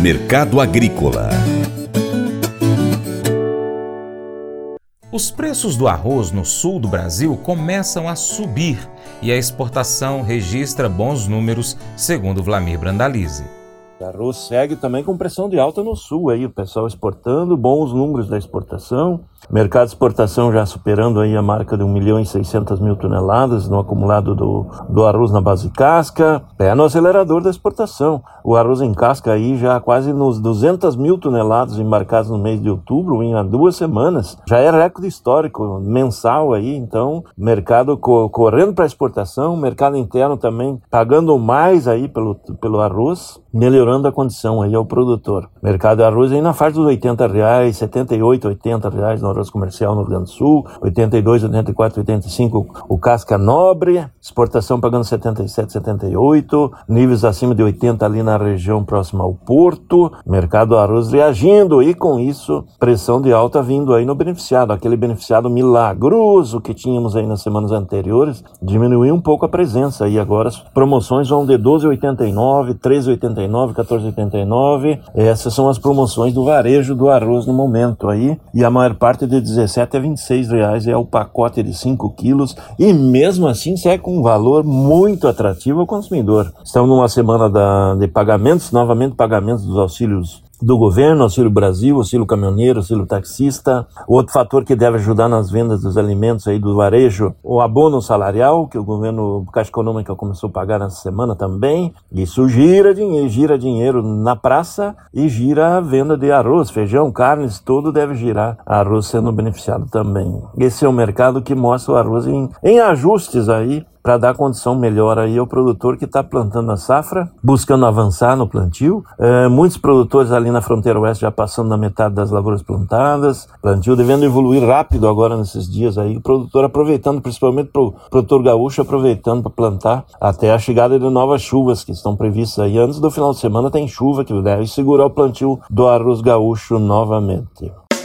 Mercado Agrícola. Os preços do arroz no sul do Brasil começam a subir e a exportação registra bons números, segundo Vlamir Brandalize. O arroz segue também com pressão de alta no sul aí, o pessoal exportando, bons números da exportação, mercado de exportação já superando aí a marca de 1 milhão e 600 mil toneladas no acumulado do, do arroz na base casca, pé no acelerador da exportação. O arroz em casca aí já quase nos 200 mil toneladas embarcados no mês de outubro, em duas semanas. Já é recorde histórico mensal aí, então mercado co correndo para exportação, mercado interno também pagando mais aí pelo, pelo arroz, melhorando a condição aí ao produtor. Mercado de arroz aí na faixa dos 80 reais, 78, 80 reais arroz comercial no Rio Grande do Sul, 82, 84, 85 o casca nobre, exportação pagando 77, 78, níveis acima de 80 ali na região próxima ao porto, mercado do arroz reagindo e com isso pressão de alta vindo aí no beneficiado, aquele beneficiado milagroso que tínhamos aí nas semanas anteriores, diminuiu um pouco a presença e agora as promoções vão de 12,89, 13,89 14,89, 14,89. Essas são as promoções do varejo do arroz no momento aí. E a maior parte de 17 a 26 reais é o pacote de 5 quilos. E mesmo assim sai com um valor muito atrativo ao consumidor. Estamos numa semana da, de pagamentos, novamente pagamentos dos auxílios do governo, Auxílio Brasil, Auxílio Caminhoneiro, Auxílio Taxista. Outro fator que deve ajudar nas vendas dos alimentos aí do varejo, o abono salarial, que o governo Caixa Econômica começou a pagar nessa semana também. Isso gira dinheiro, gira dinheiro na praça e gira a venda de arroz, feijão, carnes, tudo deve girar arroz sendo beneficiado também. Esse é o mercado que mostra o arroz em, em ajustes aí para dar condição melhor aí ao produtor que está plantando a safra, buscando avançar no plantio. É, muitos produtores ali na fronteira oeste já passando na metade das lavouras plantadas, plantio devendo evoluir rápido agora nesses dias aí, o produtor aproveitando, principalmente o pro produtor gaúcho aproveitando para plantar até a chegada de novas chuvas que estão previstas aí. Antes do final de semana tem chuva que deve segurar o plantio do arroz gaúcho novamente.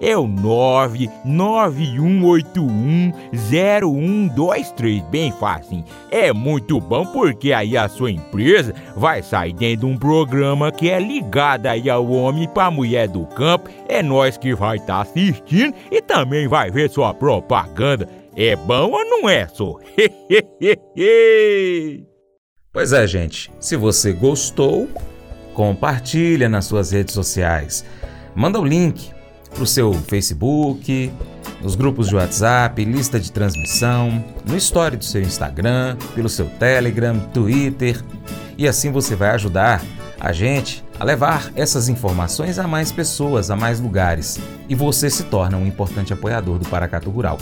é o 991810123, bem fácil. É muito bom porque aí a sua empresa vai sair dentro de um programa que é ligado aí ao homem para mulher do campo. É nós que vai estar tá assistindo e também vai ver sua propaganda É bom ou não é, só? pois é, gente. Se você gostou, compartilha nas suas redes sociais. Manda o link para o seu Facebook, nos grupos de WhatsApp, lista de transmissão, no story do seu Instagram, pelo seu Telegram, Twitter. E assim você vai ajudar a gente a levar essas informações a mais pessoas, a mais lugares. E você se torna um importante apoiador do Paracatu Rural.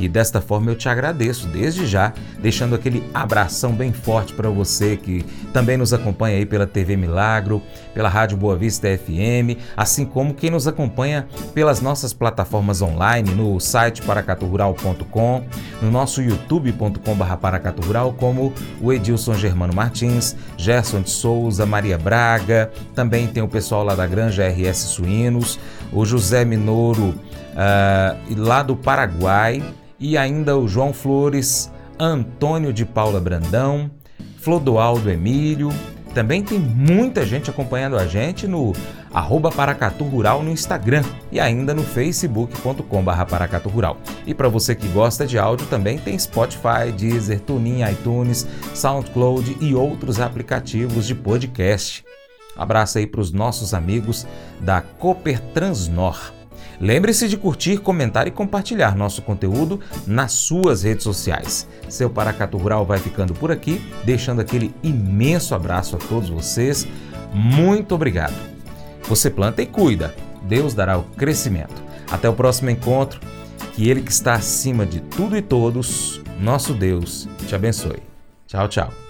E desta forma eu te agradeço desde já, deixando aquele abração bem forte para você que também nos acompanha aí pela TV Milagro, pela Rádio Boa Vista FM, assim como quem nos acompanha pelas nossas plataformas online, no site paracaturural.com, no nosso youtube.com.br paracaturural, como o Edilson Germano Martins, Gerson de Souza, Maria Braga, também tem o pessoal lá da Granja RS Suínos, o José Minoro uh, lá do Paraguai, e ainda o João Flores, Antônio de Paula Brandão, Flodoaldo Emílio. Também tem muita gente acompanhando a gente no arroba Paracatu Rural no Instagram e ainda no facebook.com barra Paracatu Rural. E para você que gosta de áudio também tem Spotify, Deezer, TuneIn, iTunes, SoundCloud e outros aplicativos de podcast. Abraço aí para os nossos amigos da Cooper Transnor. Lembre-se de curtir, comentar e compartilhar nosso conteúdo nas suas redes sociais. Seu Paracatu Rural vai ficando por aqui, deixando aquele imenso abraço a todos vocês. Muito obrigado. Você planta e cuida, Deus dará o crescimento. Até o próximo encontro. Que Ele que está acima de tudo e todos, nosso Deus, te abençoe. Tchau, tchau.